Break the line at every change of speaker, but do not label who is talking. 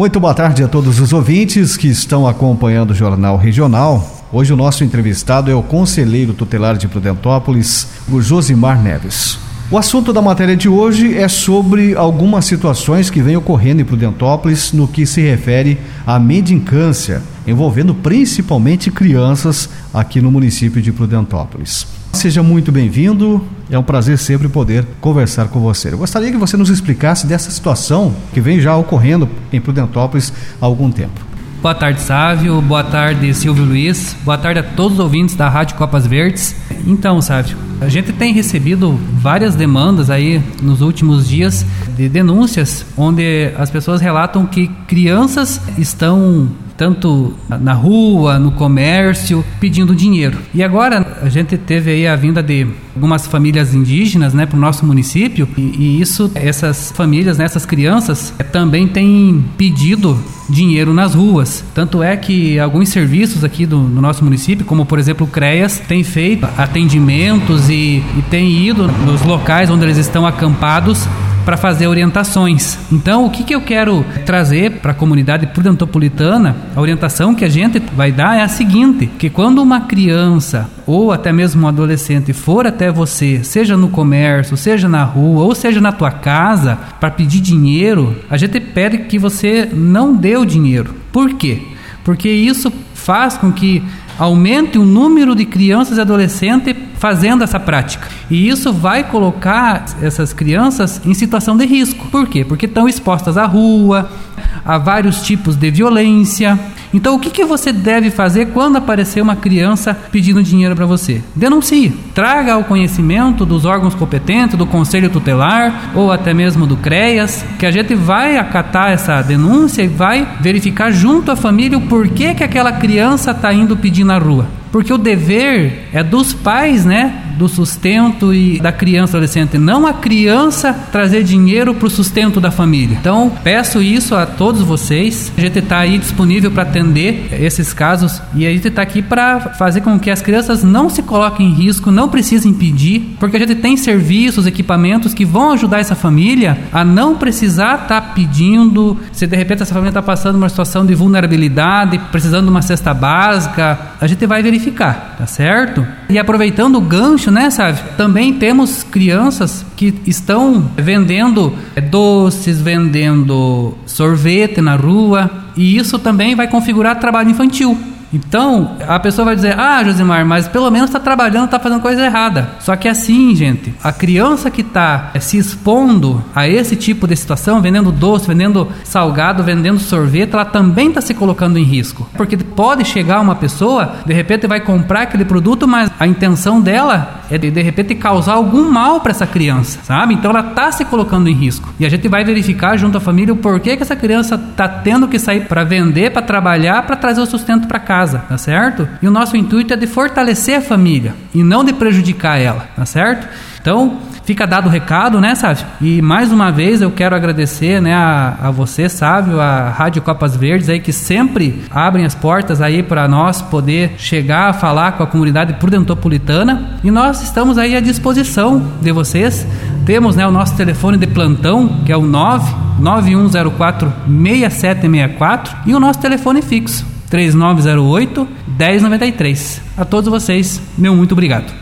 Muito boa tarde a todos os ouvintes que estão acompanhando o Jornal Regional. Hoje o nosso entrevistado é o conselheiro tutelar de Prudentópolis, o Josimar Neves. O assunto da matéria de hoje é sobre algumas situações que vêm ocorrendo em Prudentópolis no que se refere à mendicância, envolvendo principalmente crianças aqui no município de Prudentópolis. Seja muito bem-vindo, é um prazer sempre poder conversar com você. Eu gostaria que você nos explicasse dessa situação que vem já ocorrendo em Prudentópolis há algum tempo.
Boa tarde, Sávio. Boa tarde, Silvio Luiz. Boa tarde a todos os ouvintes da Rádio Copas Verdes. Então, Sávio, a gente tem recebido várias demandas aí nos últimos dias de denúncias onde as pessoas relatam que crianças estão tanto na rua, no comércio, pedindo dinheiro. E agora a gente teve aí a vinda de algumas famílias indígenas, né, para o nosso município e, e, isso, essas famílias, né, essas crianças é, também têm pedido dinheiro nas ruas. Tanto é que alguns serviços aqui do nosso município, como por exemplo o CREAS, tem feito atendimentos e, e tem ido nos locais onde eles estão acampados para fazer orientações. Então, o que, que eu quero trazer para a comunidade prudentopolitana, a orientação que a gente vai dar é a seguinte: que quando uma criança ou até mesmo um adolescente for até você, seja no comércio, seja na rua ou seja na tua casa, para pedir dinheiro, a gente pede que você não dê o dinheiro. Por quê? Porque isso faz com que aumente o número de crianças e adolescentes fazendo essa prática. E isso vai colocar essas crianças em situação de risco. Por quê? Porque estão expostas à rua, a vários tipos de violência. Então, o que, que você deve fazer quando aparecer uma criança pedindo dinheiro para você? Denuncie. Traga ao conhecimento dos órgãos competentes, do Conselho Tutelar ou até mesmo do CREAS, que a gente vai acatar essa denúncia e vai verificar junto à família o porquê que aquela criança está indo pedir na rua. Porque o dever é dos pais, né? Do sustento e da criança adolescente, não a criança trazer dinheiro para o sustento da família. Então, peço isso a todos vocês. A gente está aí disponível para atender esses casos e a gente está aqui para fazer com que as crianças não se coloquem em risco, não precisem pedir, porque a gente tem serviços, equipamentos que vão ajudar essa família a não precisar estar tá pedindo. Se de repente essa família está passando uma situação de vulnerabilidade, precisando de uma cesta básica, a gente vai verificar tá certo? E aproveitando o gancho, né, sabe? Também temos crianças que estão vendendo é, doces, vendendo sorvete na rua, e isso também vai configurar trabalho infantil. Então, a pessoa vai dizer: Ah, Josimar, mas pelo menos está trabalhando, está fazendo coisa errada. Só que é assim, gente, a criança que está se expondo a esse tipo de situação, vendendo doce, vendendo salgado, vendendo sorvete, ela também está se colocando em risco. Porque pode chegar uma pessoa, de repente vai comprar aquele produto, mas a intenção dela é de, de repente causar algum mal para essa criança, sabe? Então ela está se colocando em risco. E a gente vai verificar junto à família o porquê que essa criança está tendo que sair para vender, para trabalhar, para trazer o sustento para casa tá certo? E o nosso intuito é de fortalecer a família e não de prejudicar ela, tá certo? Então, fica dado o recado, né, Sávio? E mais uma vez eu quero agradecer, né, a, a você, Sávio, a Rádio Copas Verdes aí que sempre abrem as portas aí para nós poder chegar a falar com a comunidade prudentopolitana e nós estamos aí à disposição de vocês. Temos, né, o nosso telefone de plantão, que é o 99104 6764 e o nosso telefone fixo 3908 1093. A todos vocês, meu muito obrigado.